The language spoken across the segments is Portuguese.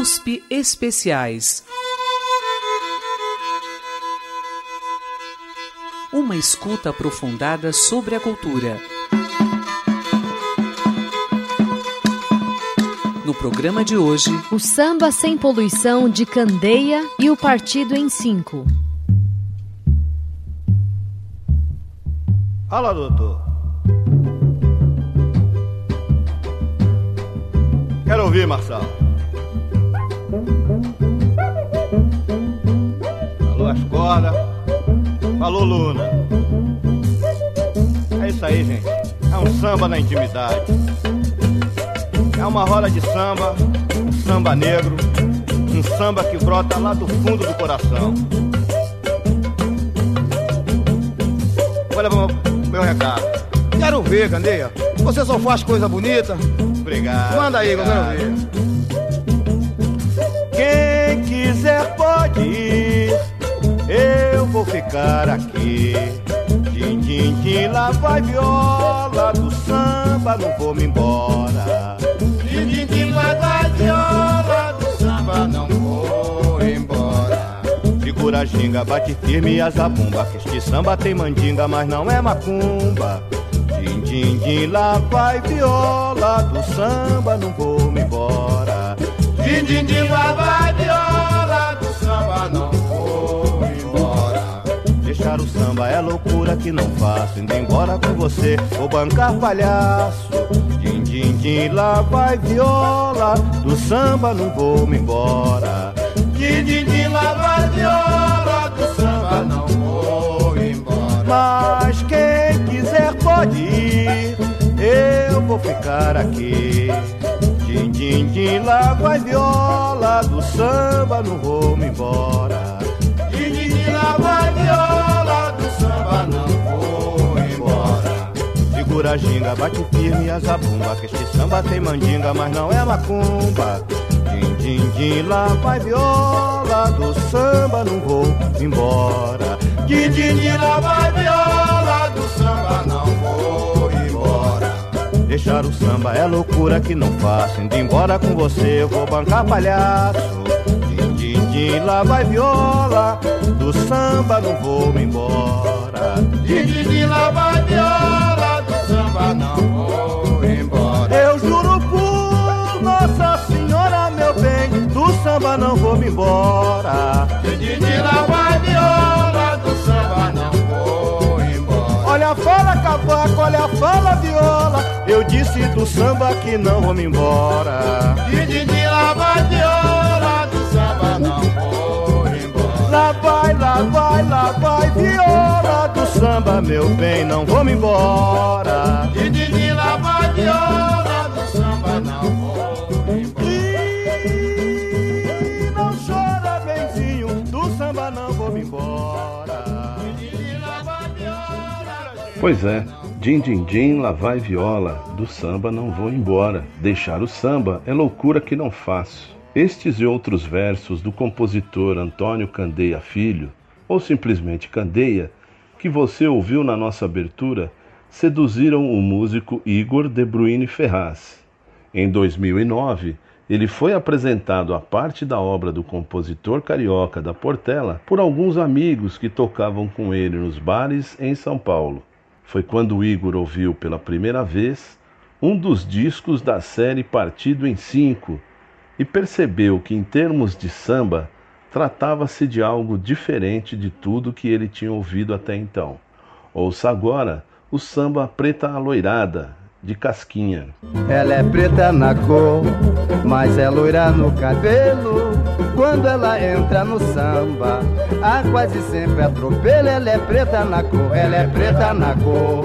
USP Especiais. Uma escuta aprofundada sobre a cultura. No programa de hoje, o samba sem poluição de Candeia e o Partido em Cinco. Fala, doutor. Quero ouvir, Marçal. Cordas. Falou Luna. É isso aí, gente. É um samba na intimidade. É uma roda de samba, um samba negro, um samba que brota lá do fundo do coração. Levar meu recado. Quero ver, Candeia. Você só faz coisa bonita. Obrigado. Manda aí, obrigado. eu quero ver. Quem quiser pode ir. Vou ficar aqui. Din, din, din, lá vai viola do samba, não vou me embora. Din, din, din, lá vai viola do samba, não vou embora. Segura a ginga, bate firme a zabumba, que este samba tem mandinga, mas não é macumba. Din, din, din, lá vai viola do samba, não vou me embora. Din, din, din, lá vai viola do samba, não. Deixar o samba é loucura que não faço, indo embora com você, vou bancar palhaço. Din, din, din, lá vai viola do samba, não vou me embora. Din, din, din, lá vai viola do samba, não vou embora. Mas quem quiser pode ir, eu vou ficar aqui. Din, din, din, lá vai viola do samba, não vou me embora. Lá vai viola do samba, não vou embora. Segura a ginga, bate firme a zabumba, que este samba tem mandinga, mas não é macumba. Din, din, din, lá vai viola do samba, não vou embora. Din, din, din, lá vai viola do samba, não vou embora. Deixar o samba é loucura que não faço. Indo embora com você, eu vou bancar palhaço. Din, din, din, lá vai viola. Do samba não vou me embora. Lá vai viola. Do samba não vou embora. Eu juro por Nossa Senhora, meu bem. Do samba não vou me embora. Lá vai viola. Do samba não vou embora. Olha a fala, cavaco, olha a fala, viola. Eu disse do samba que não vou me embora. Din, din, din, lá vai, lá vai, viola do samba, meu bem, não vou me embora. Din, din, din, lá vai viola do samba, não vou embora. E não chora, benzinho, do samba não vou me embora. Lá vai viola. Pois é, din din din, lá vai viola, do samba não vou embora. Deixar o samba é loucura que não faço. Estes e outros versos do compositor Antônio Candeia Filho, ou simplesmente Candeia, que você ouviu na nossa abertura, seduziram o músico Igor De Bruyne Ferraz. Em 2009, ele foi apresentado a parte da obra do compositor carioca da Portela por alguns amigos que tocavam com ele nos bares em São Paulo. Foi quando Igor ouviu pela primeira vez um dos discos da série Partido em Cinco e percebeu que, em termos de samba, tratava-se de algo diferente de tudo que ele tinha ouvido até então. Ouça agora o samba Preta Aloirada, de Casquinha. Ela é preta na cor, mas é loira no cabelo. Quando ela entra no samba, há quase sempre atropelo. Ela é preta na cor, ela é preta na cor,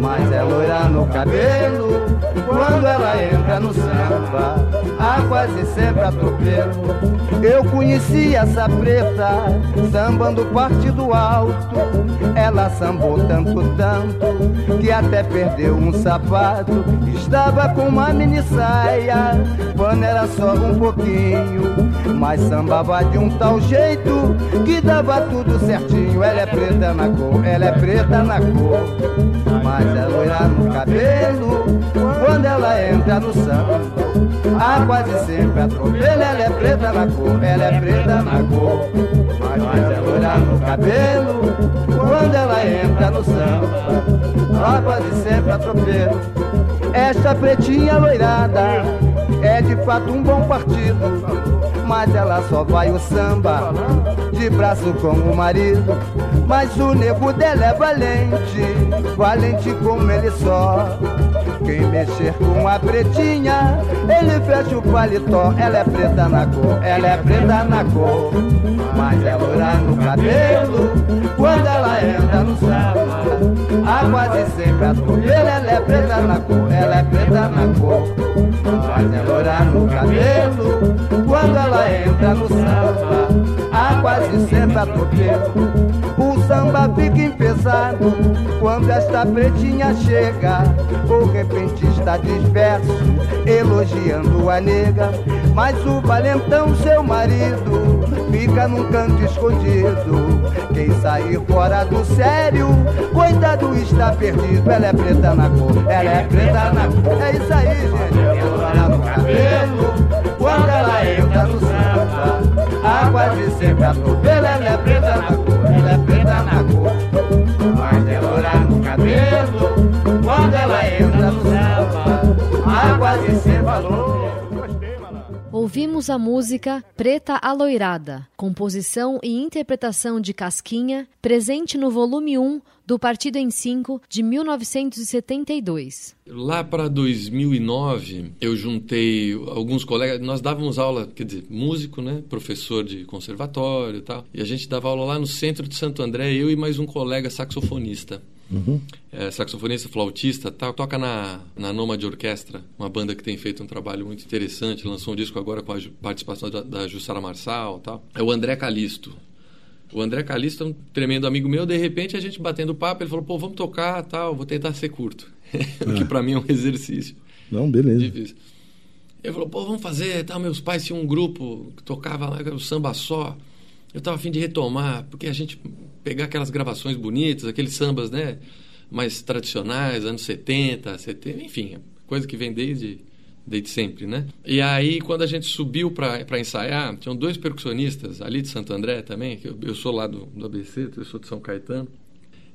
mas é loira no cabelo. Quando ela entra no samba, há quase sempre atropelo. Eu conheci essa preta, sambando partido alto. Ela sambou tanto, tanto, que até perdeu um sapato. Estava com uma mini saia, pano era só um pouquinho. Mas sambava de um tal jeito que dava tudo certinho. Ela é preta na cor, ela é preta na cor, mas é loira no cabelo. Quando ela entra no samba, Ah, quase sempre atropela, ela é preta na cor, ela é preta na cor. Mas ela olha no cabelo, quando ela entra no samba. Ah, quase sempre atropelo. Esta pretinha loirada é de fato um bom partido mas ela só vai o samba de braço com o marido. Mas o nego dela é valente, valente como ele só. Quem mexer com a pretinha, ele fecha o paletó. Ela é preta na cor, ela é preta na cor. Mas é loura no cabelo, quando ela entra no samba. A quase sempre atropela, ela é preta na cor, ela é preta na cor. Mas é loura no cabelo, quando ela entra no samba. Quase sempre atropela. O samba fica empesado quando esta pretinha chega. O repentista disperso, elogiando a nega. Mas o valentão, seu marido, fica num canto escondido. Quem sair fora do sério, coitado está perdido. Ela é preta na cor, ela é preta na cor. É isso aí, sempre atropela, ela é preta na cor, ela é preta na cor. Mas ela no cabelo, quando ela entra no samba. A quase sempre falou. Ouvimos a música Preta Aloirada, composição e interpretação de Casquinha, presente no volume 1 do Partido em 5 de 1972. Lá para 2009, eu juntei alguns colegas, nós dávamos aula, quer dizer, músico, né, professor de conservatório e tal, e a gente dava aula lá no centro de Santo André, eu e mais um colega saxofonista. Uhum. É, saxofonista, flautista, tal, toca na, na Noma de Orquestra, uma banda que tem feito um trabalho muito interessante, lançou um disco agora com a participação da, da Jussara Marçal tal. É o André Calisto. O André Calisto é um tremendo amigo meu, de repente a gente batendo papo, ele falou, pô, vamos tocar, tal, vou tentar ser curto. o que para mim é um exercício. Não, beleza. Difícil. Ele falou, pô, vamos fazer, tal, meus pais tinham um grupo que tocava lá, o samba só. Eu estava afim de retomar, porque a gente pegar aquelas gravações bonitas, aqueles sambas, né, mais tradicionais, anos 70, 70, enfim, coisa que vem desde desde sempre, né? E aí, quando a gente subiu para ensaiar, tinham dois percussionistas ali de Santo André também, que eu, eu sou lá do, do ABC, eu sou de São Caetano.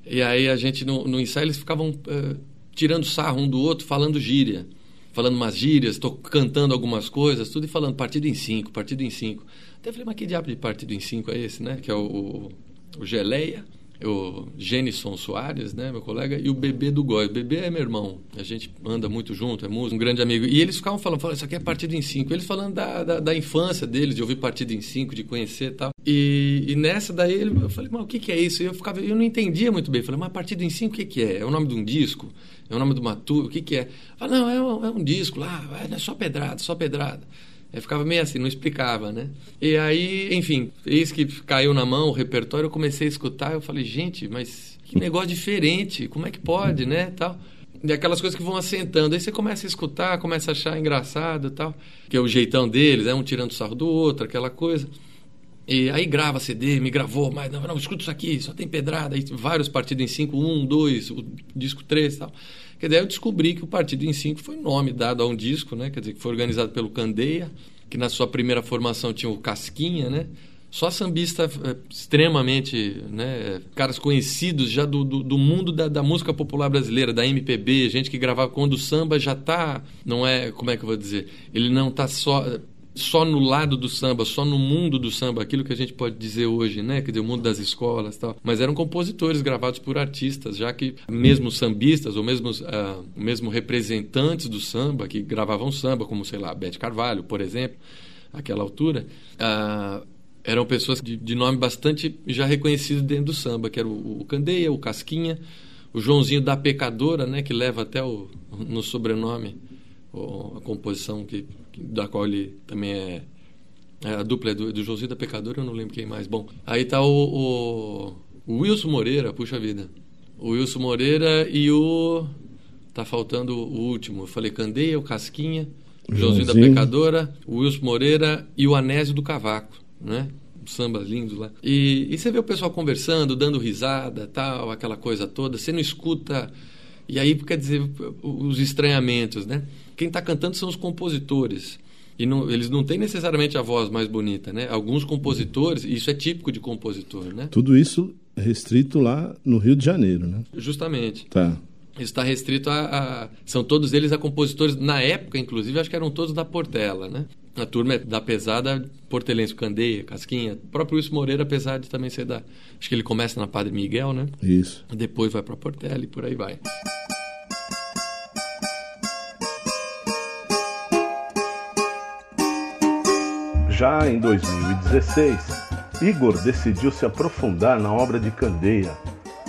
E aí, a gente, no, no ensaio, eles ficavam uh, tirando sarro um do outro, falando gíria. Falando umas gírias, tô cantando algumas coisas, tudo e falando partido em cinco, partido em cinco. Até falei, mas que diabo de partido em cinco é esse, né? Que é o, o, o Geleia, o Genison Soares, né, meu colega, e o Bebê do Góis. O Bebê é meu irmão, a gente anda muito junto, é músico, um grande amigo. E eles ficavam falando, falando isso aqui é partido em cinco. Eles falando da, da, da, infância deles, de ouvir partido em cinco, de conhecer e tal. E, e nessa daí eu falei, mas o que, que é isso? E eu, ficava, eu não entendia muito bem. Eu falei, mas partido em cinco o que, que é? É o nome de um disco? É o nome de uma tour? O que, que é? Eu falei, não, é um, é um disco lá, é só pedrada, só pedrada. Eu ficava meio assim, não explicava, né? E aí, enfim, eis que caiu na mão o repertório, eu comecei a escutar, eu falei, gente, mas que negócio diferente, como é que pode, né? Tal. E aquelas coisas que vão assentando. Aí você começa a escutar, começa a achar engraçado tal. Que é o jeitão deles, é um tirando sarro do outro, aquela coisa. E aí grava CD, me gravou, mas não, não, escuta isso aqui, só tem pedrada. Aí vários partidos em 5, 1, 2, o disco 3 e tal. Quer dizer, eu descobri que o Partido em 5 foi nome dado a um disco, né? Quer dizer, que foi organizado pelo Candeia, que na sua primeira formação tinha o Casquinha, né? Só sambista é, extremamente, né? Caras conhecidos já do, do, do mundo da, da, música popular brasileira, da MPB, gente que gravava quando o samba já tá, não é, como é que eu vou dizer? Ele não tá só só no lado do samba, só no mundo do samba, aquilo que a gente pode dizer hoje, né? Quer dizer, o mundo das escolas tal. Mas eram compositores gravados por artistas, já que mesmo sambistas, ou mesmo, uh, mesmo representantes do samba, que gravavam samba, como, sei lá, Bete Carvalho, por exemplo, àquela altura, uh, eram pessoas de, de, nome bastante já reconhecido dentro do samba, que era o, o Candeia, o Casquinha, o Joãozinho da Pecadora, né? Que leva até o, no sobrenome a composição que da qual ele também é, é a dupla é do, do da Pecadora, eu não lembro quem mais. Bom, aí tá o, o, o Wilson Moreira, puxa vida. O Wilson Moreira e o. Tá faltando o último. Eu falei Candeia, o Casquinha, o Josinho da Pecadora, o Wilson Moreira e o Anésio do Cavaco, né? samba lindo lá. E, e, você vê o pessoal conversando, dando risada, tal, aquela coisa toda. Você não escuta. E aí, quer dizer, os estranhamentos, né? Quem está cantando são os compositores. E não, eles não têm necessariamente a voz mais bonita, né? Alguns compositores, isso é típico de compositor, né? Tudo isso restrito lá no Rio de Janeiro, né? Justamente. Tá. Está restrito a, a, São todos eles a compositores, na época, inclusive, acho que eram todos da Portela, né? A turma é da pesada, Portelense, Candeia, Casquinha. O próprio Wilson Moreira, apesar de também ser da. Acho que ele começa na Padre Miguel, né? Isso. Depois vai para Portela e por aí vai. Já em 2016, Igor decidiu se aprofundar na obra de Candeia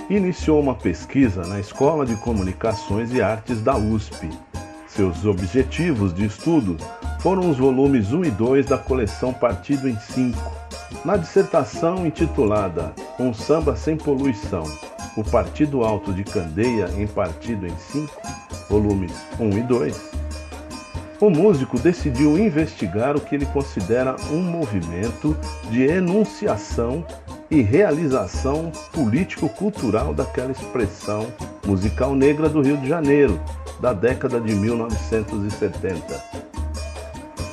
e iniciou uma pesquisa na Escola de Comunicações e Artes da USP. Seus objetivos de estudo foram os volumes 1 e 2 da coleção Partido em 5. Na dissertação intitulada Um Samba Sem Poluição, o Partido Alto de Candeia em Partido em 5, volumes 1 e 2, o músico decidiu investigar o que ele considera um movimento de enunciação e realização político-cultural daquela expressão musical negra do Rio de Janeiro, da década de 1970.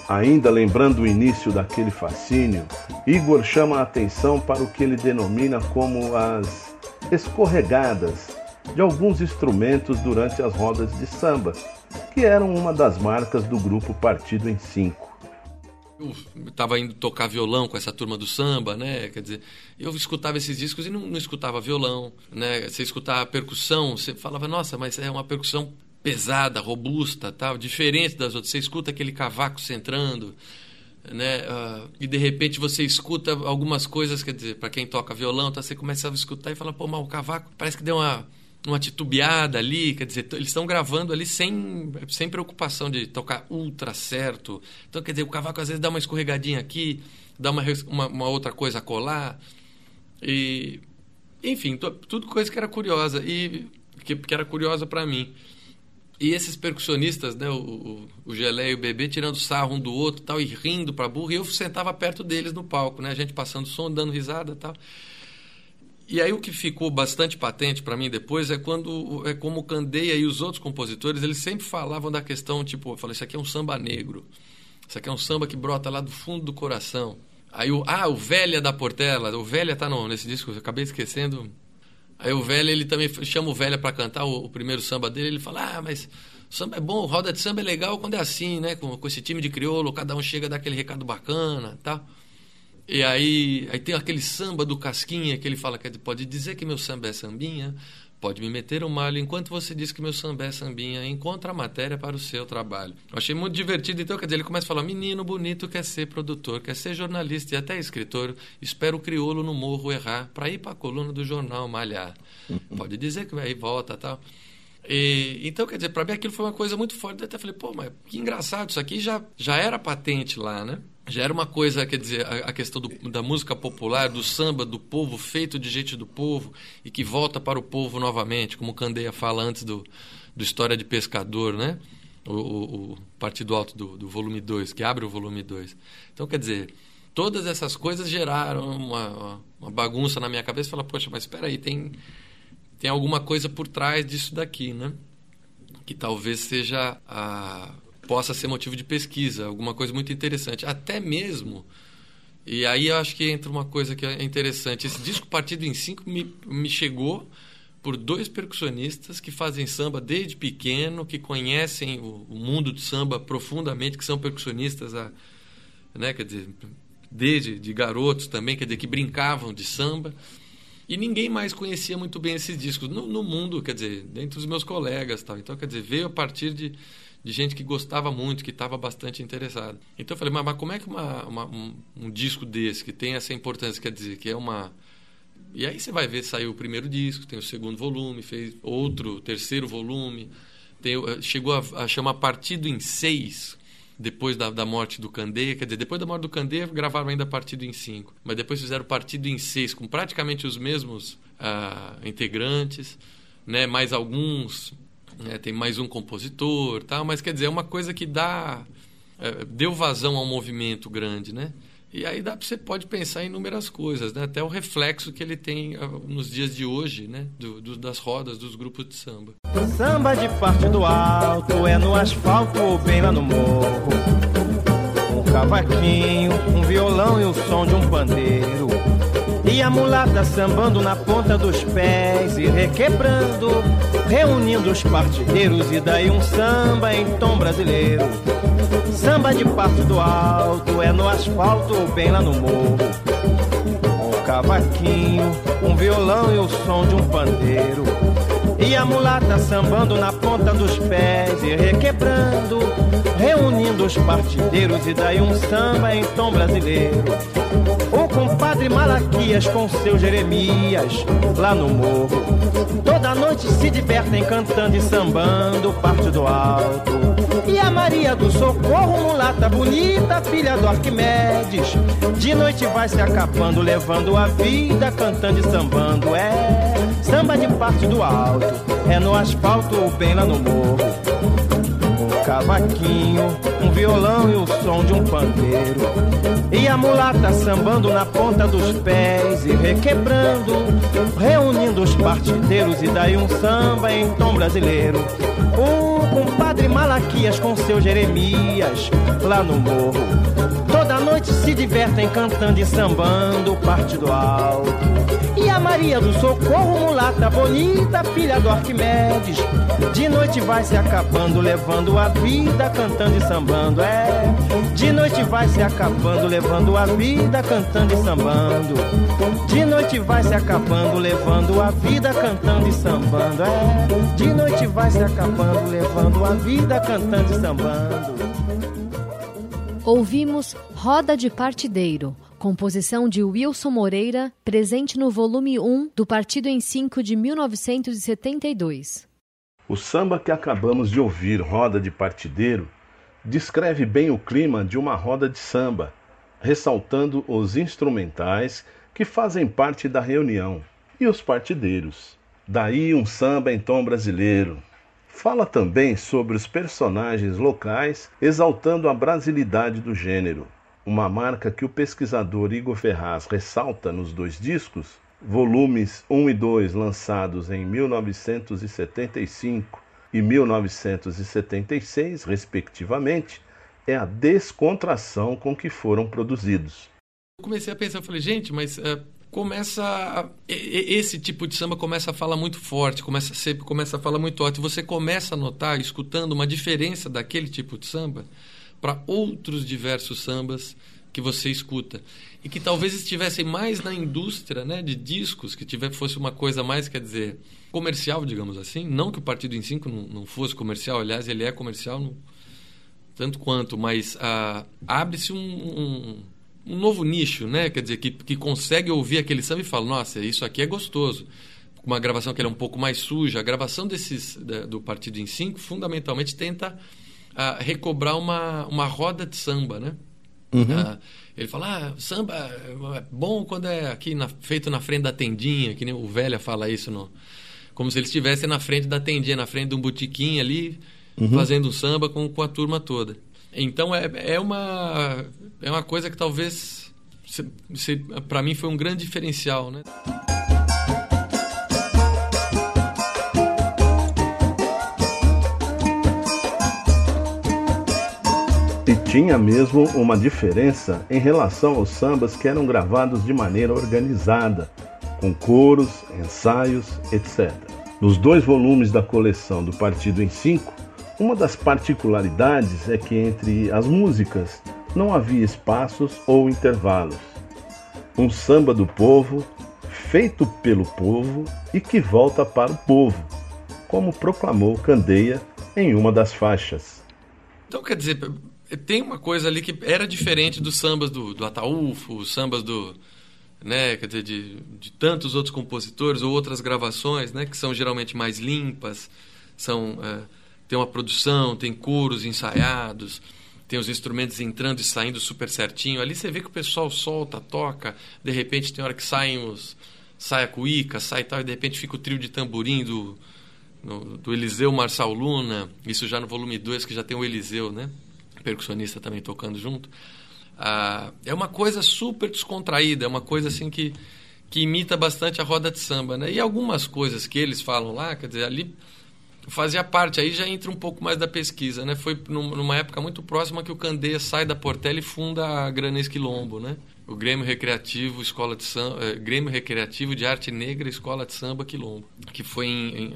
Ainda lembrando o início daquele fascínio, Igor chama a atenção para o que ele denomina como as escorregadas de alguns instrumentos durante as rodas de samba, que eram uma das marcas do grupo Partido em Cinco. Eu estava indo tocar violão com essa turma do samba, né? Quer dizer, eu escutava esses discos e não, não escutava violão, né? Você escutava percussão, você falava, nossa, mas é uma percussão pesada, robusta, tal, diferente das outras. Você escuta aquele cavaco centrando, né? Uh, e de repente você escuta algumas coisas, quer dizer, para quem toca violão, tá, você começa a escutar e fala, pô, mas o cavaco parece que deu uma uma titubeada ali, quer dizer, eles estão gravando ali sem, sem preocupação de tocar ultra certo. Então, quer dizer, o cavaco às vezes dá uma escorregadinha aqui, dá uma, uma, uma outra coisa a colar. E, enfim, tudo coisa que era curiosa e que, que era curiosa para mim. E esses percussionistas, né, o, o, o Gelé e o Bebê, tirando sarro um do outro tal, e rindo para burro, e eu sentava perto deles no palco, né, a gente passando som, dando risada tal. E aí o que ficou bastante patente para mim depois é quando é como Candeia e os outros compositores, eles sempre falavam da questão, tipo, eu falei, isso aqui é um samba negro. Isso aqui é um samba que brota lá do fundo do coração. Aí o ah, o Velha da Portela, o Velha tá no, nesse disco, eu acabei esquecendo. Aí o Velha, ele também chama o Velha para cantar o, o, primeiro samba dele, ele fala: "Ah, mas samba é bom, roda de samba é legal quando é assim, né? Com, com esse time de crioulo, cada um chega daquele recado bacana, tal". E aí, aí tem aquele samba do Casquinha que ele fala que pode dizer que meu samba é sambinha, pode me meter o malho enquanto você diz que meu samba é sambinha, encontra a matéria para o seu trabalho. Eu achei muito divertido, então, quer dizer, ele começa a falar: menino bonito quer ser produtor, quer ser jornalista e até escritor, espera o crioulo no morro errar para ir para a coluna do jornal malhar. Pode dizer que vai e volta tal. E, então, quer dizer, para mim aquilo foi uma coisa muito forte. Eu até falei, pô, mas que engraçado, isso aqui já, já era patente lá, né? Já era uma coisa, quer dizer, a, questão do, da música popular, do samba, do povo, feito de gente do povo e que volta para o povo novamente, como Candeia fala antes do, do História de Pescador, né? O, o, o Partido Alto do, do volume 2, que abre o volume 2. Então, quer dizer, todas essas coisas geraram uma, uma bagunça na minha cabeça falar, poxa, mas espera aí, tem, tem alguma coisa por trás disso daqui, né? Que talvez seja a possa ser motivo de pesquisa, alguma coisa muito interessante. Até mesmo, e aí eu acho que entra uma coisa que é interessante. Esse disco Partido em Cinco me, me chegou por dois percussionistas que fazem samba desde pequeno, que conhecem o, o mundo do samba profundamente, que são percussionistas, a, né, quer dizer, desde de garotos também, quer dizer, que brincavam de samba. E ninguém mais conhecia muito bem esses discos no, no mundo, quer dizer, dentre os meus colegas. Tal. Então, quer dizer, veio a partir de de gente que gostava muito, que estava bastante interessada. Então eu falei, mas, mas como é que uma, uma, um, um, disco desse, que tem essa importância, quer dizer, que é uma. E aí você vai ver, saiu o primeiro disco, tem o segundo volume, fez outro, terceiro volume, tem, eh, chegou a, a chamar Partido em Seis, depois da, da, morte do Candeia, quer dizer, depois da morte do Candeia gravaram ainda Partido em Cinco, mas depois fizeram Partido em Seis, com praticamente os mesmos uh, integrantes, né, mais alguns né? tem mais um compositor, tal, mas quer dizer, é uma coisa que dá é, deu vazão ao movimento grande, né? E aí dá, você pode pensar em inúmeras coisas, né? até o reflexo que ele tem ah, nos dias de hoje, né? Do, do, das rodas dos grupos de samba. Samba de parte do alto é no asfalto ou bem lá no morro. Um cavaquinho, um violão e o som de um pandeiro. E a mulata sambando na ponta dos pés e requebrando, reunindo os partideiros e daí um samba em tom brasileiro. Samba de passo do alto, é no asfalto ou bem lá no morro. Um cavaquinho, um violão e o som de um pandeiro. E a mulata sambando na ponta dos pés e requebrando, reunindo os partideiros e daí um samba em tom brasileiro. O compadre Malaquias com seu Jeremias lá no morro. Toda noite se divertem cantando e sambando parte do alto. E a Maria do Socorro, mulata bonita, filha do Arquimedes. De noite vai se acabando, levando a vida, cantando e sambando. É samba de parte do alto, é no asfalto ou bem lá no morro. Um cavaquinho, um violão e o som de um pandeiro. E a mulata sambando na ponta dos pés e requebrando, reunindo os partideiros e daí um samba em tom brasileiro. O compadre Malaquias com seu Jeremias lá no morro. Toda noite se divertem cantando e sambando parte do alto. Maria do Socorro, mulata bonita, filha do Arquimedes. De noite vai se acabando, levando a vida, cantando e sambando. É, de noite vai se acabando, levando a vida, cantando e sambando. De noite vai se acabando, levando a vida, cantando e sambando. É, de noite vai se acabando, levando a vida, cantando e sambando. Ouvimos Roda de Partideiro, composição de Wilson Moreira, presente no volume 1 do Partido em 5 de 1972. O samba que acabamos de ouvir, Roda de Partideiro, descreve bem o clima de uma roda de samba, ressaltando os instrumentais que fazem parte da reunião e os partideiros. Daí um samba em tom brasileiro, Fala também sobre os personagens locais, exaltando a brasilidade do gênero, uma marca que o pesquisador Igor Ferraz ressalta nos dois discos, volumes 1 e 2 lançados em 1975 e 1976, respectivamente, é a descontração com que foram produzidos. Eu comecei a pensar, falei, gente, mas uh, começa esse tipo de samba começa a falar muito forte, começa a começa a falar muito alto, você começa a notar, escutando uma diferença daquele tipo de samba para outros diversos sambas que você escuta e que talvez estivessem mais na indústria, né, de discos, que tiver fosse uma coisa mais, quer dizer, comercial, digamos assim, não que o Partido em Cinco não, não fosse comercial, aliás, ele é comercial tanto quanto, mas ah, abre-se um, um um novo nicho, né? Quer dizer, que, que consegue ouvir aquele samba e fala, nossa, isso aqui é gostoso. Uma gravação que é um pouco mais suja. A gravação desses do Partido em Cinco, fundamentalmente, tenta uh, recobrar uma, uma roda de samba, né? Uhum. Uh, ele fala, ah, samba é bom quando é aqui na, feito na frente da tendinha, que nem o velha fala isso, no, como se eles estivessem na frente da tendinha, na frente de um botiquim ali, uhum. fazendo samba com, com a turma toda. Então é, é, uma, é uma coisa que talvez para mim foi um grande diferencial, né? Tinha mesmo uma diferença em relação aos sambas que eram gravados de maneira organizada, com coros, ensaios, etc. Nos dois volumes da coleção do Partido em Cinco, uma das particularidades é que entre as músicas não havia espaços ou intervalos. Um samba do povo, feito pelo povo e que volta para o povo, como proclamou Candeia em uma das faixas. Então, quer dizer, tem uma coisa ali que era diferente dos sambas do, do Ataúfo, os sambas do. Né, quer dizer, de, de tantos outros compositores ou outras gravações, né, que são geralmente mais limpas, são. É, tem uma produção, tem coros ensaiados, tem os instrumentos entrando e saindo super certinho. Ali você vê que o pessoal solta, toca, de repente tem hora que saem os sai a cuíca, sai tal, e de repente fica o trio de tamborim do, no, do Eliseu Marçal Luna, isso já no volume 2, que já tem o Eliseu, né? Percussionista também tocando junto. Ah, é uma coisa super descontraída, é uma coisa assim que, que imita bastante a roda de samba, né? E algumas coisas que eles falam lá, quer dizer, ali fazia parte, aí já entra um pouco mais da pesquisa, né? Foi numa época muito próxima que o Candeia sai da Portela e funda a Granês Quilombo, né? O Grêmio Recreativo, Escola de Samba, eh, Grêmio Recreativo de Arte Negra, Escola de Samba Quilombo, que foi em,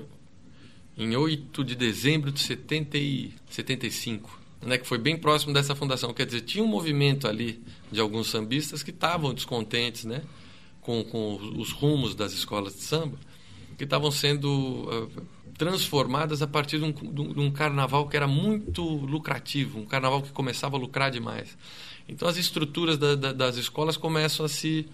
em, em 8 de dezembro de 70 e 75, né? Que foi bem próximo dessa fundação. Quer dizer, tinha um movimento ali de alguns sambistas que estavam descontentes, né? Com, com os rumos das escolas de samba, que estavam sendo uh, transformadas a partir de um, de um, carnaval que era muito lucrativo, um carnaval que começava a lucrar demais. Então as estruturas da, da, das escolas começam a se,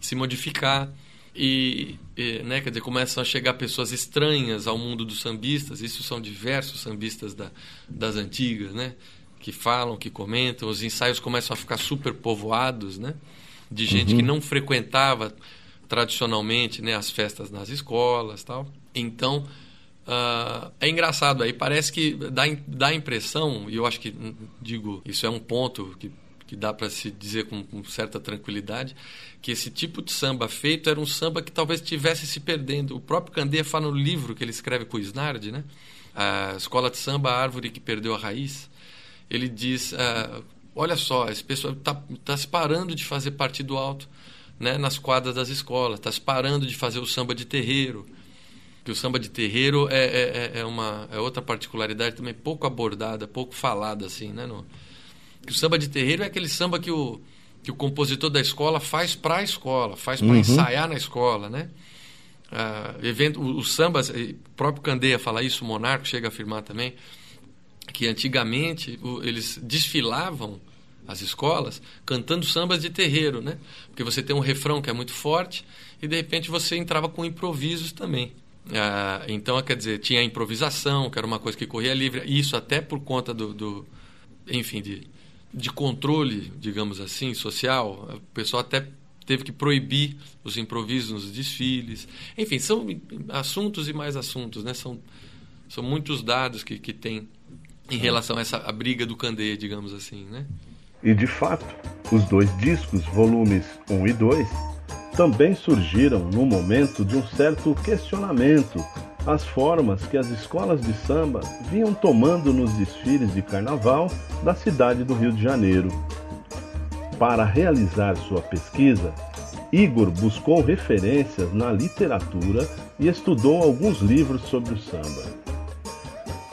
se modificar e, e, né, quer dizer, começam a chegar pessoas estranhas ao mundo dos sambistas. Isso são diversos sambistas da, das antigas, né, que falam, que comentam. Os ensaios começam a ficar super povoados, né, de gente uhum. que não frequentava tradicionalmente, né, as festas nas escolas, tal. Então Uh, é engraçado aí, parece que dá, dá a impressão, e eu acho que, digo, isso é um ponto que, que dá para se dizer com, com, certa tranquilidade, que esse tipo de samba feito era um samba que talvez estivesse se perdendo. O próprio Candeia fala no livro que ele escreve com o Snardi, né? A Escola de Samba, a Árvore que Perdeu a Raiz. Ele diz: uh, olha só, esse pessoal está tá se parando de fazer partido alto né, nas quadras das escolas, está se parando de fazer o samba de terreiro que o samba de terreiro é, é, é, é, uma é outra particularidade também pouco abordada, pouco falada assim, né? No, que o samba de terreiro é aquele samba que o, que o compositor da escola faz para a escola, faz para uhum. ensaiar na escola, né? Ah, evento, os sambas, o próprio Candeia fala isso, o Monarco chega a afirmar também, que antigamente o, eles desfilavam as escolas cantando sambas de terreiro, né? Porque você tem um refrão que é muito forte e de repente você entrava com improvisos também. Ah, então, quer dizer, tinha a improvisação, que era uma coisa que corria livre. Isso até por conta do, do enfim, de, de controle, digamos assim, social. O pessoal até teve que proibir os improvisos nos desfiles. Enfim, são assuntos e mais assuntos, né? São, são muitos dados que, que tem em relação a essa a briga do Candeia, digamos assim, né? E de fato, os dois discos, volumes 1 e 2, também surgiram no momento de um certo questionamento às formas que as escolas de samba vinham tomando nos desfiles de carnaval da cidade do Rio de Janeiro. Para realizar sua pesquisa, Igor buscou referências na literatura e estudou alguns livros sobre o samba.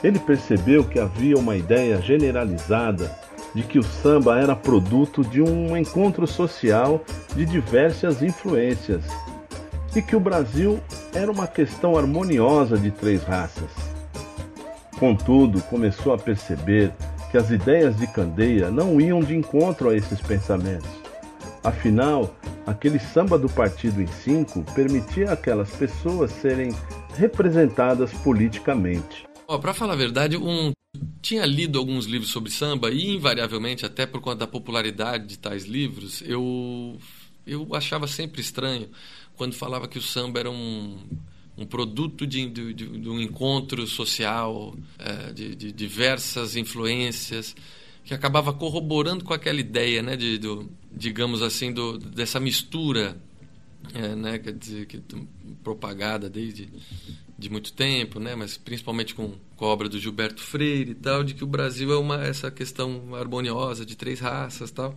Ele percebeu que havia uma ideia generalizada de que o samba era produto de um encontro social de diversas influências e que o Brasil era uma questão harmoniosa de três raças. Contudo, começou a perceber que as ideias de Candeia não iam de encontro a esses pensamentos. Afinal, aquele samba do Partido em Cinco permitia aquelas pessoas serem representadas politicamente. Oh, Para falar a verdade, um tinha lido alguns livros sobre samba e, invariavelmente, até por conta da popularidade de tais livros, eu, eu achava sempre estranho quando falava que o samba era um, um produto de, de, de um encontro social, é, de, de, diversas influências, que acabava corroborando com aquela ideia, né, de, do, digamos assim, do, dessa mistura, é, né, quer dizer, que, propagada desde de muito tempo, né, mas principalmente com, com, a obra do Gilberto Freire e tal, de que o Brasil é uma essa questão harmoniosa de três raças, tal.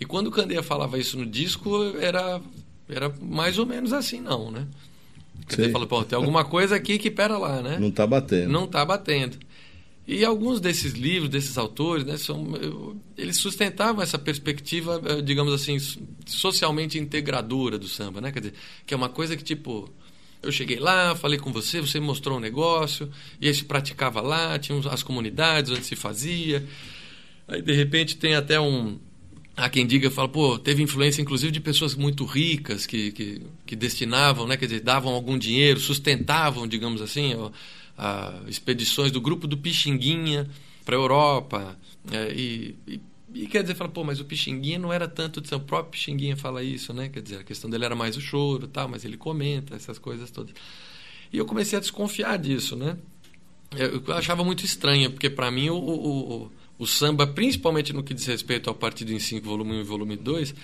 E quando o Candeia falava isso no disco, era era mais ou menos assim, não, né? Candeia falou, pô, tem alguma coisa aqui que pera lá, né? Não está batendo. Não está batendo. E alguns desses livros, desses autores, né, são, eles sustentavam essa perspectiva, eh, digamos assim, socialmente integradora do samba, né? Quer dizer, que é uma coisa que tipo eu cheguei lá, falei com você, você me mostrou um negócio, e aí se praticava lá, tinha as comunidades onde se fazia. Aí, de repente, tem até um. Há quem diga, fala, pô, teve influência inclusive de pessoas muito ricas que, que, que destinavam, né, quer dizer, davam algum dinheiro, sustentavam, digamos assim, ó, a, expedições do grupo do Pixinguinha para a Europa. É, e, e e quer dizer, fala, pô, mas o Pixinguinha não era tanto de O próprio Pixinguinha fala isso, né? Quer dizer, a questão dele era mais o choro tal, mas ele comenta essas coisas todas. E eu comecei a desconfiar disso, né? Eu, eu achava muito estranho, porque para mim o, o, o, o, samba, principalmente no que diz respeito ao Partido em 5, volume 1 e volume 2,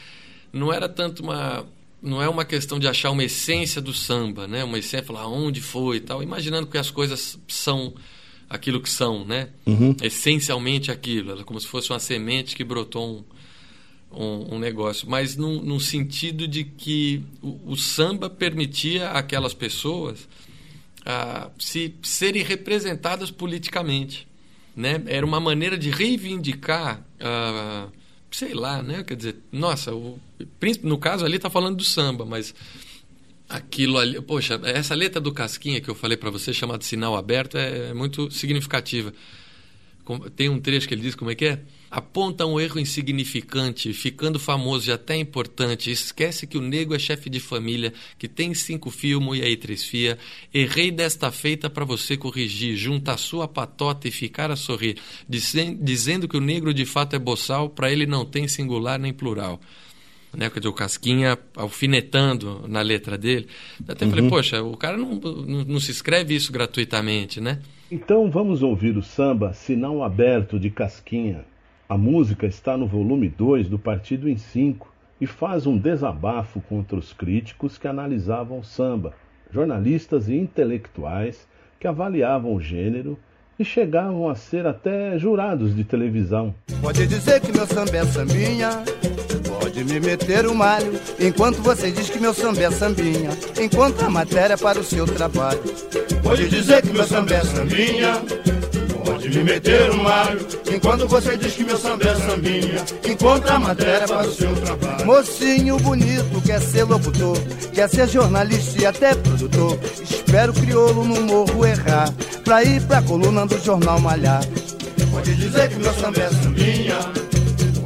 não era tanto uma não é uma questão de achar uma essência do samba, né? Uma essência, falar onde foi e tal, imaginando que as coisas são aquilo que são, né? Uhum. Essencialmente aquilo, como se fosse uma semente que brotou um, um, um negócio, mas num, num, sentido de que o, o, samba permitia aquelas pessoas ah, se serem representadas politicamente, né? Era uma maneira de reivindicar ah, sei lá, né? Quer dizer, nossa, o no caso ali está falando do samba, mas aquilo ali, poxa, essa letra do Casquinha que eu falei para você, chamada Sinal Aberto, é, é muito significativa. Tem um trecho que ele diz como é que é? aponta um erro insignificante, ficando famoso e até importante. Esquece que o nego é chefe de família, que tem cinco filhos e aí três fia. Errei desta feita para você corrigir, junta a sua patota e ficar a sorrir, dizendo que o negro de fato é boçal, para ele não tem singular nem plural. Né, quer dizer, o Casquinha alfinetando na letra dele. Até uhum. falei, poxa, o cara não, não, não se escreve isso gratuitamente, né? Então vamos ouvir o samba Sinal Aberto de Casquinha. A música está no volume 2 do Partido em 5 e faz um desabafo contra os críticos que analisavam o samba, jornalistas e intelectuais que avaliavam o gênero e chegavam a ser até jurados de televisão. Pode dizer que meu samba é sambinha, pode me meter o malho, enquanto você diz que meu samba é sambinha, enquanto a matéria para o seu trabalho. Pode dizer que meu samba é sambinha, Pode me meter no malho, enquanto você diz que meu samba é sambinha. Encontra a matéria para o seu trabalho. Mocinho bonito, quer ser locutor, quer ser jornalista e até produtor. Espero crioulo no morro errar, pra ir pra coluna do jornal malhar. Pode dizer que meu samba é sambinha.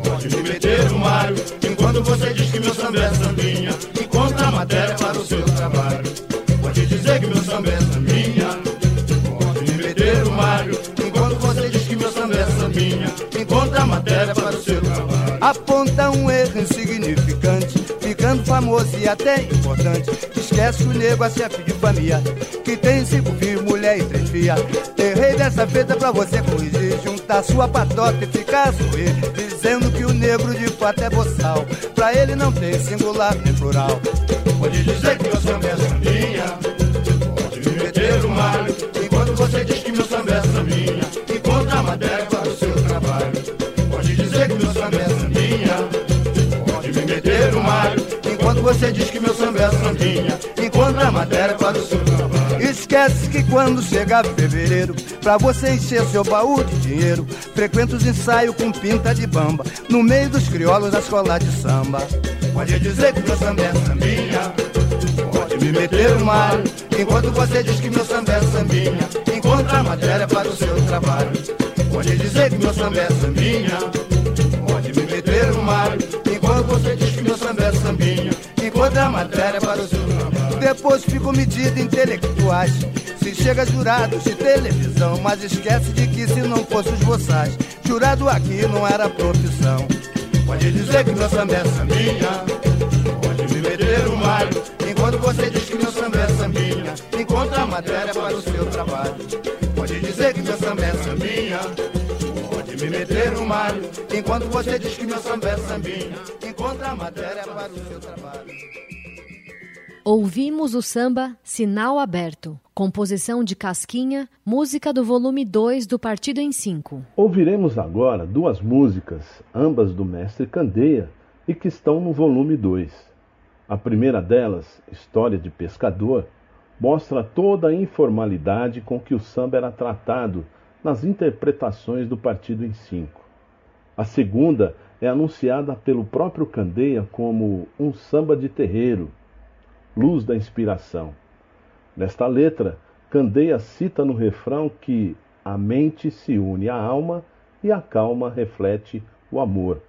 Pode me meter no malho, enquanto você diz que meu samba é sambinha. Encontra a matéria para o seu trabalho. Aponta um erro insignificante, ficando famoso e até importante. Esquece que o nego é chefe de família, que tem cinco filhos, mulher e três filhas. Errei dessa feita pra você corrigir, juntar sua patota e ficar sorrir, dizendo que o negro de fato é boçal. Pra ele não tem singular nem plural. Pode dizer que samba é sambinha, pode me meter o mar, você diz que meu samba é sambinha, encontra a matéria para o seu. Esquece que quando chega fevereiro, pra você encher seu baú de dinheiro, frequenta os ensaios com pinta de bamba, no meio dos criolos da escola de samba. Pode dizer que meu samba é sambinha, pode me meter no mar, enquanto você diz que meu samba é sambinha, encontra a matéria para o seu trabalho. Pode dizer que meu samba é sambinha, pode me meter no mar, enquanto você diz que meu samba é sambinha, encontra a matéria para o trabalho. Depois ficam medidas intelectuais, se chega jurados de televisão, mas esquece de que se não fosse os boçais, jurado aqui não era profissão. Pode dizer que meu samba é sambinha, pode me meter no mar, enquanto você diz que meu samba é sambinha, encontra a matéria para o seu trabalho. Pode dizer que meu samba é sambinha, pode me meter no mar, enquanto você diz que meu samba é sambinha, encontra a matéria para o seu trabalho. Ouvimos o samba Sinal Aberto, composição de Casquinha, música do volume 2 do Partido em 5. Ouviremos agora duas músicas, ambas do mestre Candeia, e que estão no volume 2. A primeira delas, História de Pescador, mostra toda a informalidade com que o samba era tratado nas interpretações do Partido em Cinco. A segunda é anunciada pelo próprio Candeia como um samba de terreiro, luz da inspiração. Nesta letra, Candeia cita no refrão que a mente se une à alma e a calma reflete o amor.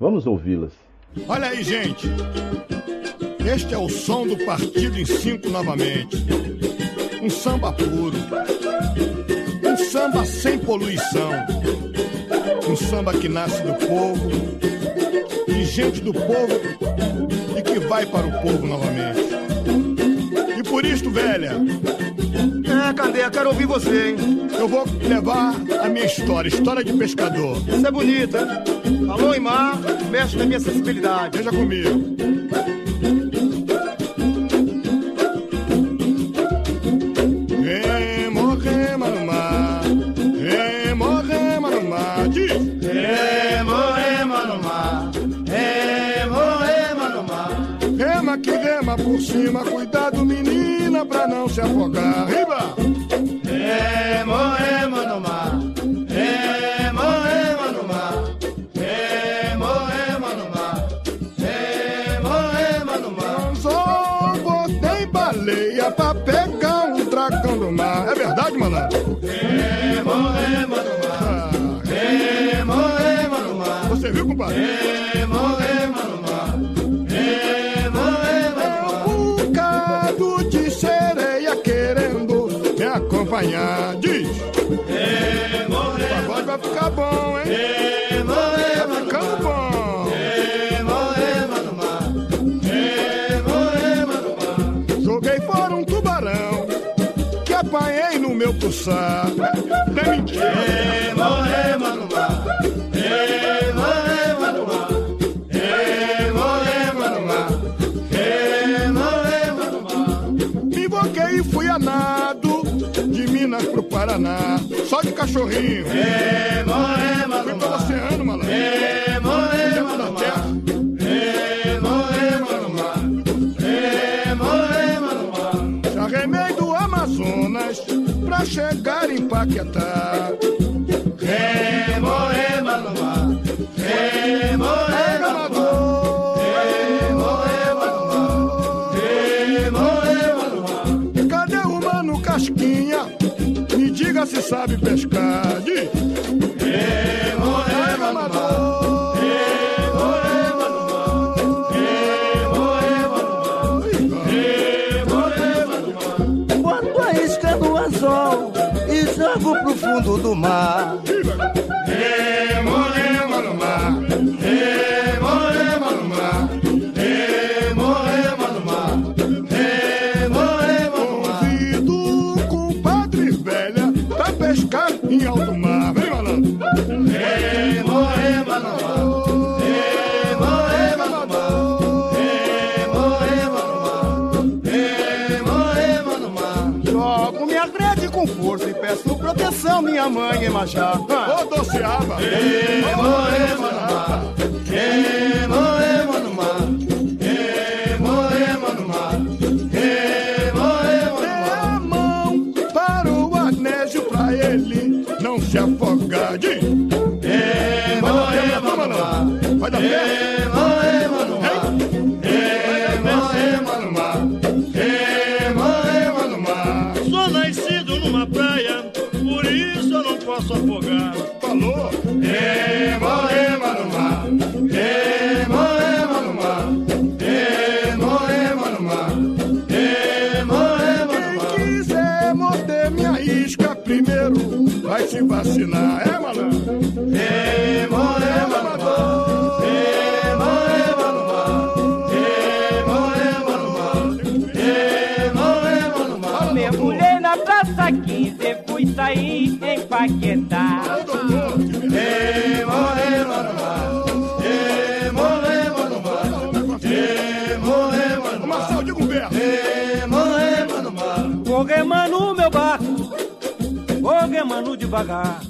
Vamos ouvi-las. Olha aí, gente. Este é o som do Partido em Cinco novamente. Um samba puro. Um samba sem poluição. Um samba que nasce do povo, de gente do povo e que vai para o povo novamente. E por isto, velha. É, Candeia, quero ouvir você, hein? Eu vou levar a minha história, história de pescador. Isso é bonita, hein? Alô, Imar, mexe na minha sensibilidade. Veja comigo. Afogar. Riba! Remo, remo no mar. Remo, remo no mar. Remo, remo no mar. Remo, remo no mar. Anzol, tem baleia pra pegar um dragão do mar. É verdade, malandro? Remo, remo no mar. Remo, remo no mar. Você viu, compadre? Remo acompanhar. Diz! Remo, O pagode vai ficar bom, hein? Tá remo no ficando bom. Remo no mar. Remo no mar. Joguei fora um tubarão que apanhei no meu pulsar. Não é mentira. Remo, remo no mar. Paraná. Só de cachorrinho. Remo, remo Fui no pelo oceano, malandro. Remo Dentro no da terra. Remo, remo no mar. Remo, remo no mar. Já remei do Amazonas pra chegar em Paquetá. Se sabe pescar. Remo no mar. no mar. No mar. Boto a isca no anzol e jogo pro fundo do mar. Minha mãe Emanjá. Ah, Ô, doceaba. Remo, remo Quem quiser morder minha isca primeiro vai se vacinar. É, malandro? No mar. Remo, remo no mar. Mergulhei na praça 15, fui sair em Paquetá. Mar.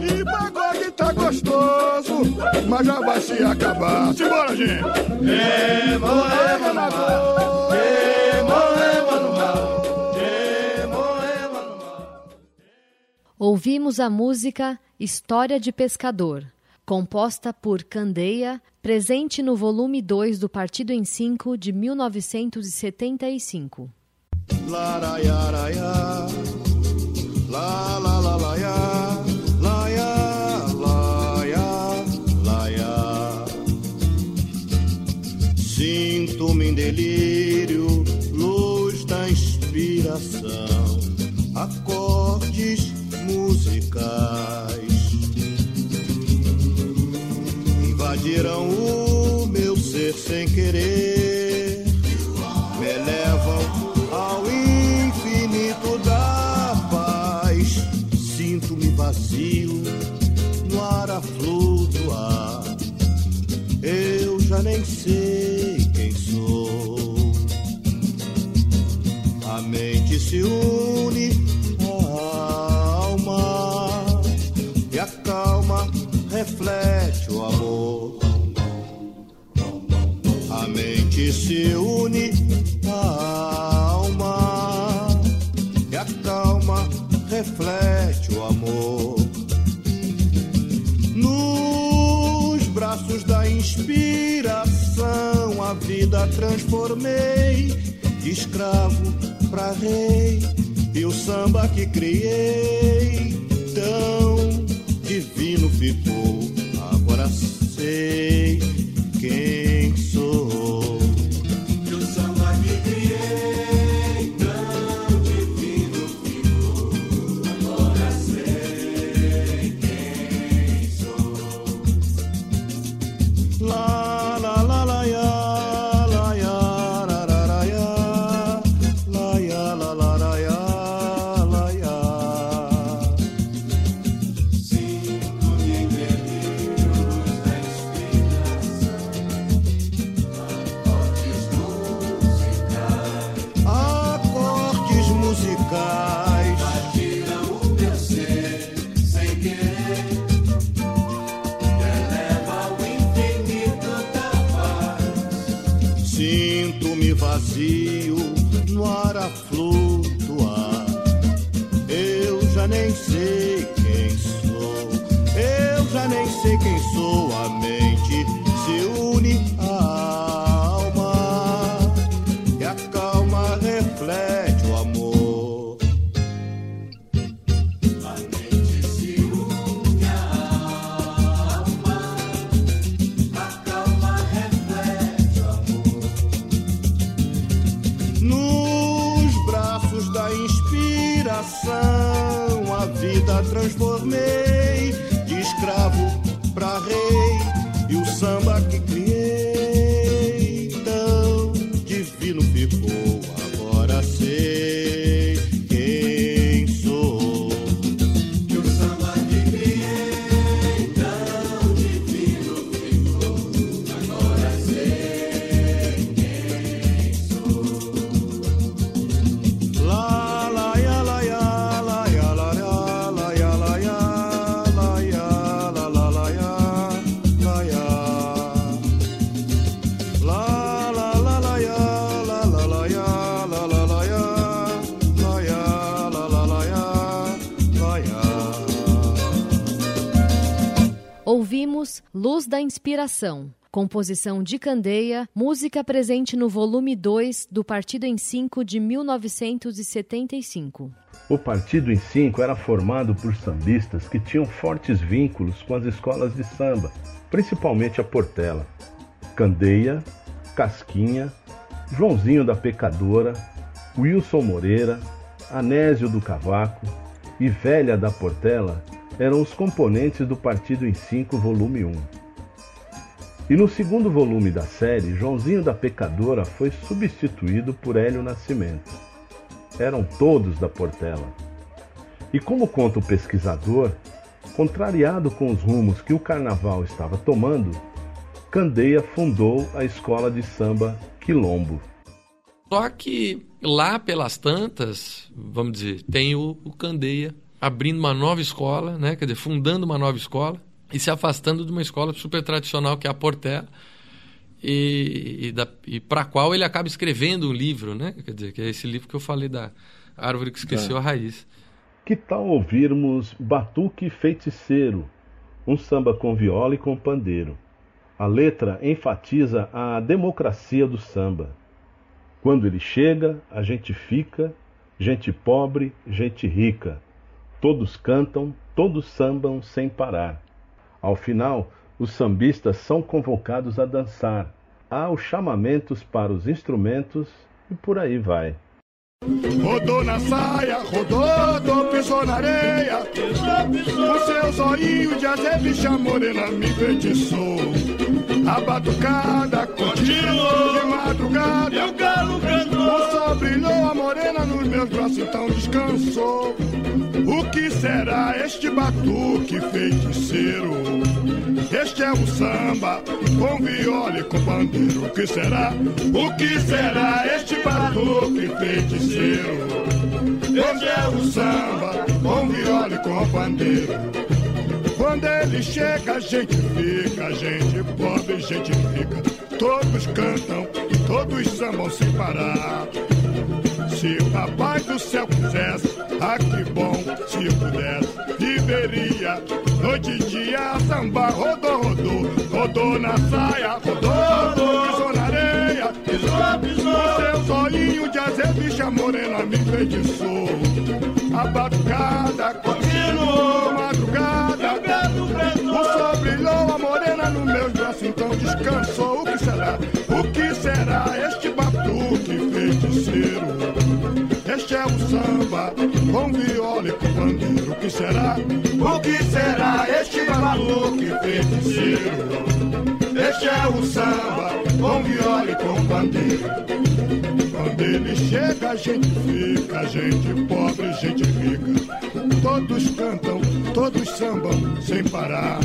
E pagode tá gostoso, mas já vai se acabar. Simbora, gente. Remo, remo no mar. Remo, remo no mar. Remo, remo no mar. Ouvimos a música História de Pescador, composta por Candeia, presente no volume 2 do Partido em 5 de 1975. La la la. La la. Sinto-me em delírio, luz da inspiração, acordes musicais invadiram o meu ser sem querer, me levam ao infinito da paz. Sinto-me vazio no ar a flutuar. Eu já nem sei quem sou. A mente se une se une à alma e a calma reflete o amor. Nos braços da inspiração a vida transformei de escravo pra rei e o samba que criei tão divino ficou. Agora sei sei quem sou Ouvimos Luz da Inspiração, composição de Candeia, música presente no volume 2 do Partido em 5 de 1975. O Partido em Cinco era formado por sambistas que tinham fortes vínculos com as escolas de samba, principalmente a Portela. Candeia, Casquinha, Joãozinho da Pecadora, Wilson Moreira, Anésio do Cavaco e Velha da Portela eram os componentes do Partido em Cinco, volume 1. E no segundo volume da série, Joãozinho da Pecadora foi substituído por Hélio Nascimento. Eram todos da Portela. E como conta o pesquisador, contrariado com os rumos que o carnaval estava tomando, Candeia fundou a escola de samba Quilombo. Só que lá pelas tantas, vamos dizer, tem o, o Candeia abrindo uma nova escola, né? quer dizer, fundando uma nova escola e se afastando de uma escola super tradicional que é a Portela e, e, e para a qual ele acaba escrevendo um livro, né? quer dizer, que é esse livro que eu falei da árvore que esqueceu a raiz. Que tal ouvirmos Batuque Feiticeiro, um samba com viola e com pandeiro? A letra enfatiza a democracia do samba. Quando ele chega, a gente fica, gente pobre, gente rica. Todos cantam, todos sambam sem parar. Ao final, os sambistas são convocados a dançar. Há os chamamentos para os instrumentos e por aí vai. Rodou na saia, rodou, pisou na areia. O seu zoinho de azebicha morena me enfeitiçou. A batucada continuou de madrugada. Brilhou, a morena nos meus braços então descansou. O que será este batuque feiticeiro? Este é o samba com viola e com pandeiro. O que será? O que será este batuque feiticeiro? Este é o samba com viola e com pandeiro. Quando ele chega, a gente fica, a gente pobre, a gente rica. Todos cantam, todos sambam sem parar. Se papai do céu quisesse, ah que bom, se pudesse, viveria. Noite e dia samba, rodou, rodou, rodou na saia, rodou, rodou, pisou na areia, pisou, pisou, o seu zoinho de azebicha morena me enfeitiçou, a batucada continuou, madrugada, o sol brilhou, a morena no meu braço, então descansou, Este é o samba, com viola e com bandeiro. O que será? O que será este batuque feiticeiro? Este é o samba, com viola e com bandeiro. Quando ele chega, a gente fica, gente pobre, gente rica. Todos cantam, todos sambam sem parar.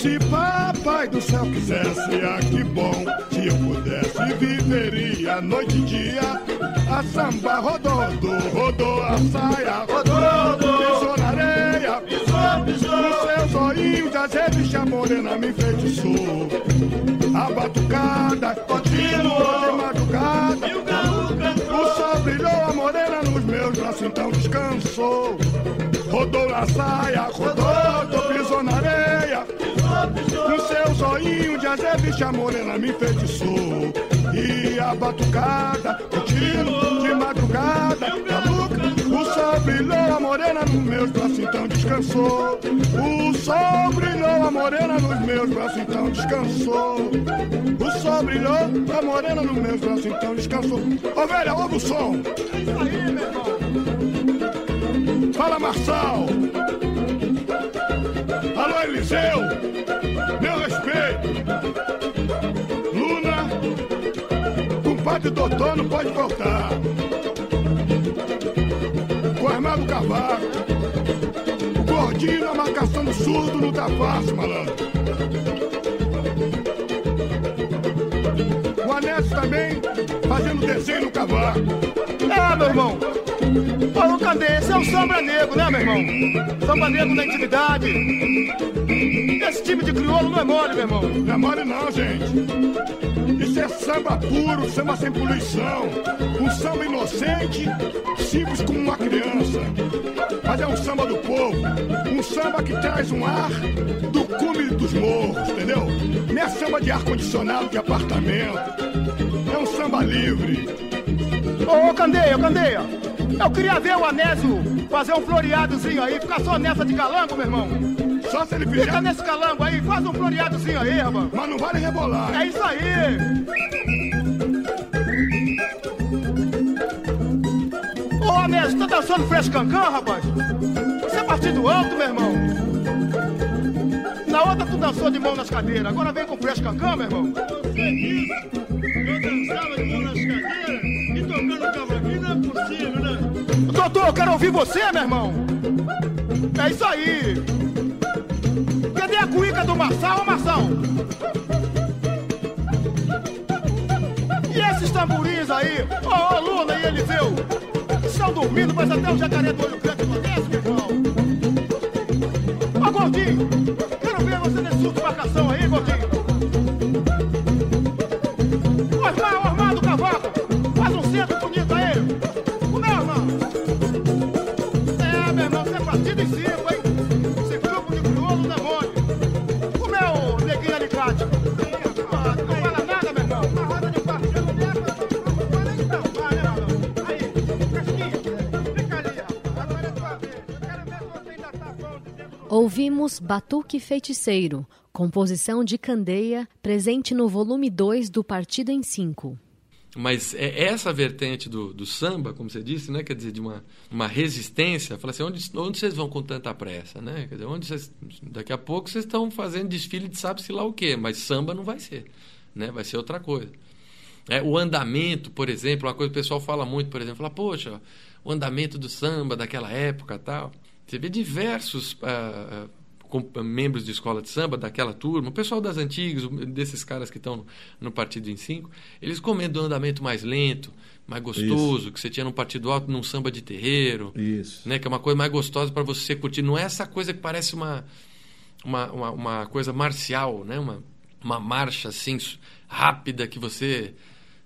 Se papai do céu quisesse, ah que bom, se eu pudesse, viveria noite e dia. A samba rodou, rodou, a saia, rodou, rodou, pisou na areia, pisou, pisou. O seu zoinho de azebicha morena me enfeitiçou. A batucada continuou de madrugada. E o galo cantou. O sol brilhou, a morena nos meus braços, então descansou. Rodou na saia, rodou, rodou, pisou na areia. Com seu zoinho de azebicha morena me enfeitiçou E a batucada continuou de madrugada O sol brilhou a morena nos meus braços então descansou. O sol brilhou a morena nos meus braços então descansou. O sol brilhou a morena nos meus braços então descansou. Ô velha, ouve o som. Fala Marçal. Alô Eliseu. Meu respeito. Compadre doutor não pode faltar. Com armado cavalo, o gordinho na marcação do surdo não tá fácil, malandro. Também fazendo desenho no cavalo. É, meu irmão. Ô, cadê? Esse é o samba negro, né, meu irmão? Samba negro na intimidade. Esse time de crioulo não é mole, meu irmão. Não é mole não, gente. Isso é samba puro, samba sem poluição. Um samba inocente, simples como uma criança. Mas é um samba do povo. Um samba que traz um ar do cume dos morros, entendeu? Não é samba de ar-condicionado de apartamento. É um samba livre. Ô, ô, Candeia, Candeia. Eu queria ver o Anésio fazer um floreadozinho aí, ficar só nessa de calango, meu irmão. Só se ele fizer. Fica nesse calango aí, faz um floreadozinho aí, rapaz. Mas não vale rebolar. É isso aí. Anésio, tá dançando fresh cancan, rapaz? Você é partido alto, meu irmão. Na outra tu dançou de mão nas cadeiras, agora vem com fresh cancan, meu irmão. Você isso? Eu dançava de mão nas cadeiras e tocando cavaquinho não é possível, né? Doutor, eu quero ouvir você, meu irmão. É isso aí. Cadê a cuíca do Marçal, ô Marçal? E esses tamborins aí? Ô, ô Luna e Eliseu? Estão dormindo, mas até o jacaré do olho grande acontece, meu irmão. Ô, Gordinho, quero ver você nesse surto de marcação aí, Gordinho. Ô, irmão do cavaco, faz um centro bonito aí. O meu irmão. É, meu irmão, você é partido em cinco, hein? Esse grupo de crioulo não é mole. O neguinho alicate. Ouvimos Batuque Feiticeiro, composição de Candeia, presente no volume 2 do Partido em 5. Mas é essa vertente do, do samba, como você disse, né? Quer dizer, de uma, uma resistência. Fala assim, onde, onde vocês vão com tanta pressa, né? Quer dizer, onde vocês, daqui a pouco vocês estão fazendo desfile de sabe-se lá o quê, mas samba não vai ser, né? Vai ser outra coisa. É, o andamento, por exemplo, uma coisa que o pessoal fala muito, por exemplo, fala, poxa, o andamento do samba daquela época tal. Você vê diversos ah, ah, com- membros de escola de samba daquela turma, o pessoal das antigas, o- desses caras que estão no, no Partido em Cinco, eles comentam do andamento mais lento, mais gostoso, que você tinha no Partido Alto, num samba de terreiro, Isso. né, que é uma coisa mais gostosa para você curtir. Não é essa coisa que parece uma uma, uma, uma coisa marcial, né? Uma, uma marcha assim rápida que você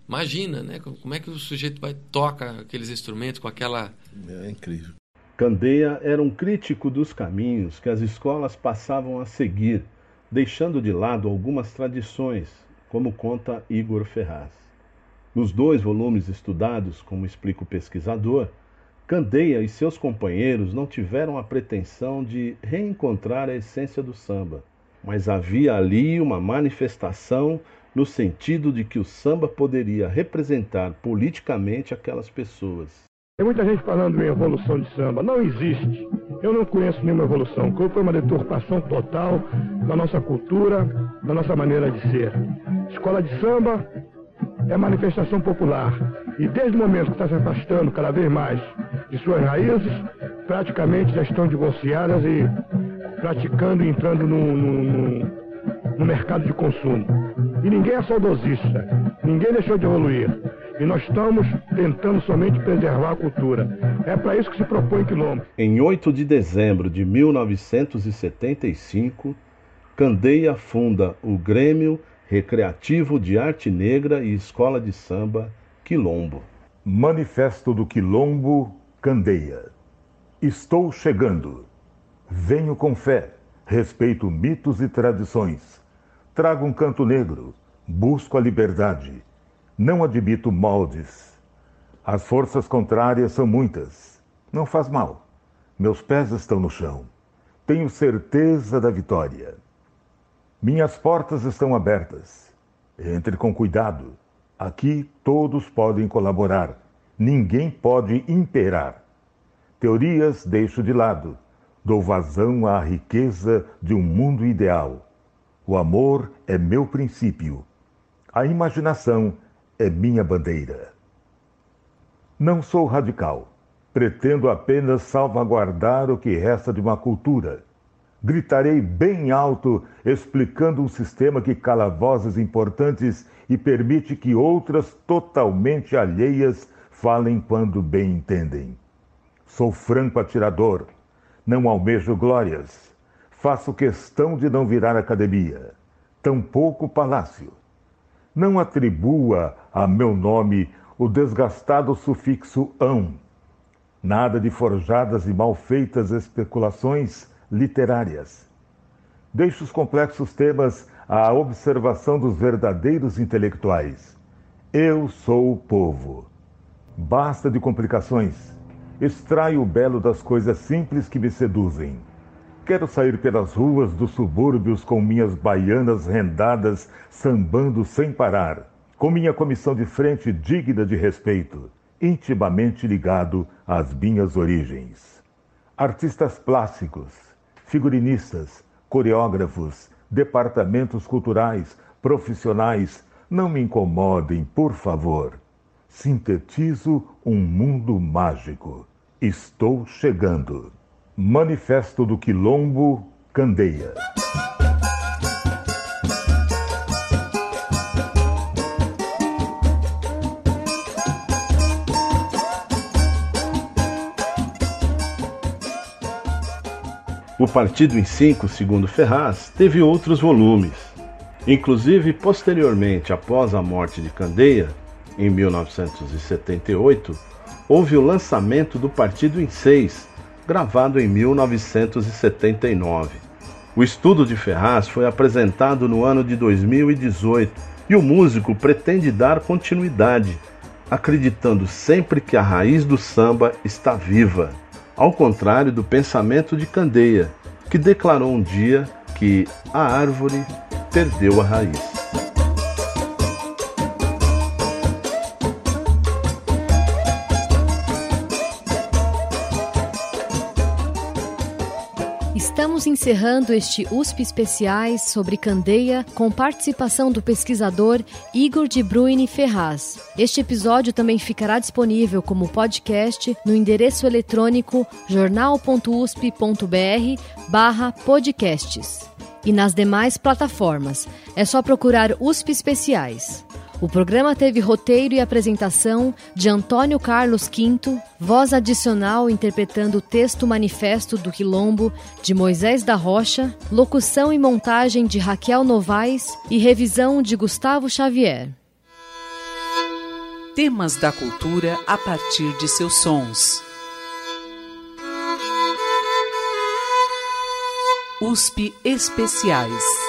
imagina, né? Como é que o sujeito vai toca aqueles instrumentos com aquela é incrível. Candeia era um crítico dos caminhos que as escolas passavam a seguir, deixando de lado algumas tradições, como conta Igor Ferraz. Nos dois volumes estudados, como explica o pesquisador, Candeia e seus companheiros não tiveram a pretensão de reencontrar a essência do samba, mas havia ali uma manifestação no sentido de que o samba poderia representar politicamente aquelas pessoas. Tem muita gente falando em evolução de samba. Não existe. Eu não conheço nenhuma evolução. Foi uma deturpação total da nossa cultura, da nossa maneira de ser. Escola de samba é manifestação popular. E desde o momento que está se afastando cada vez mais de suas raízes, praticamente já estão divorciadas e praticando e entrando no, no, no, no mercado de consumo. E ninguém é saudosista, ninguém deixou de evoluir. E nós estamos tentando somente preservar a cultura. É para isso que se propõe Quilombo. Em 8 de dezembro de 1975, Candeia funda o Grêmio Recreativo de Arte Negra e Escola de Samba Quilombo. Manifesto do Quilombo Candeia. Estou chegando. Venho com fé, respeito mitos e tradições. Trago um canto negro, busco a liberdade. Não admito moldes. As forças contrárias são muitas. Não faz mal. Meus pés estão no chão. Tenho certeza da vitória. Minhas portas estão abertas. Entre com cuidado. Aqui todos podem colaborar. Ninguém pode imperar. Teorias deixo de lado. Dou vazão à riqueza de um mundo ideal. O amor é meu princípio. A imaginação é minha bandeira. Não sou radical. Pretendo apenas salvaguardar o que resta de uma cultura Gritarei bem alto, explicando um sistema que cala vozes importantes e permite que outras totalmente alheias falem quando bem entendem. Sou franco atirador, não almejo glórias. Faço questão de não virar academia, tampouco palácio. Não atribua a meu nome o desgastado sufixo ão. Nada de forjadas e mal feitas especulações literárias. Deixo os complexos temas à observação dos verdadeiros intelectuais. Eu sou o povo. Basta de complicações. Extraio o belo das coisas simples que me seduzem. Quero sair pelas ruas dos subúrbios com minhas baianas rendadas, sambando sem parar, com minha comissão de frente digna de respeito, intimamente ligado às minhas origens. Artistas plásticos, figurinistas, coreógrafos, departamentos culturais, profissionais, não me incomodem, por favor. Sintetizo um mundo mágico. Estou chegando. Manifesto do Quilombo, Candeia. O Partido em Cinco, segundo Ferraz, teve outros volumes. Inclusive, posteriormente, após a morte de Candeia, em 1978, houve o lançamento do Partido em Seis, gravado em 1979. O estudo de Ferraz foi apresentado no ano de 2018 e o músico pretende dar continuidade, acreditando sempre que a raiz do samba está viva ao contrário do pensamento de Candeia, que declarou um dia que a árvore perdeu a raiz. Estamos encerrando este USP Especiais sobre Candeia com participação do pesquisador Igor de Bruyne Ferraz. Este episódio também ficará disponível como podcast no endereço eletrônico jornal.usp.br barra podcasts e nas demais plataformas. É só procurar USP Especiais. O programa teve roteiro e apresentação de Antônio Carlos Quinto, voz adicional interpretando o texto manifesto do Quilombo de Moisés da Rocha, locução e montagem de Raquel Novaes e revisão de Gustavo Xavier. Temas da cultura a partir de seus sons. USP Especiais